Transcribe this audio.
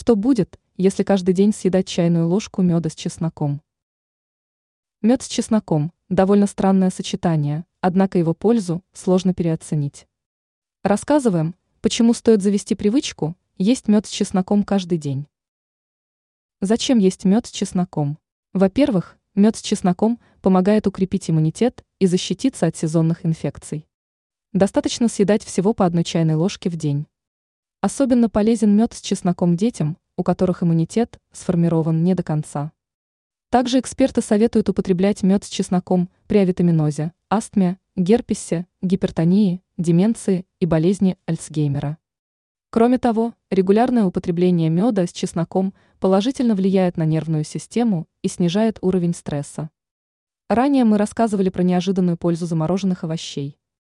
Что будет, если каждый день съедать чайную ложку меда с чесноком? Мед с чесноком – довольно странное сочетание, однако его пользу сложно переоценить. Рассказываем, почему стоит завести привычку есть мед с чесноком каждый день. Зачем есть мед с чесноком? Во-первых, мед с чесноком помогает укрепить иммунитет и защититься от сезонных инфекций. Достаточно съедать всего по одной чайной ложке в день. Особенно полезен мед с чесноком детям, у которых иммунитет сформирован не до конца. Также эксперты советуют употреблять мед с чесноком при авитаминозе, астме, герпесе, гипертонии, деменции и болезни Альцгеймера. Кроме того, регулярное употребление меда с чесноком положительно влияет на нервную систему и снижает уровень стресса. Ранее мы рассказывали про неожиданную пользу замороженных овощей.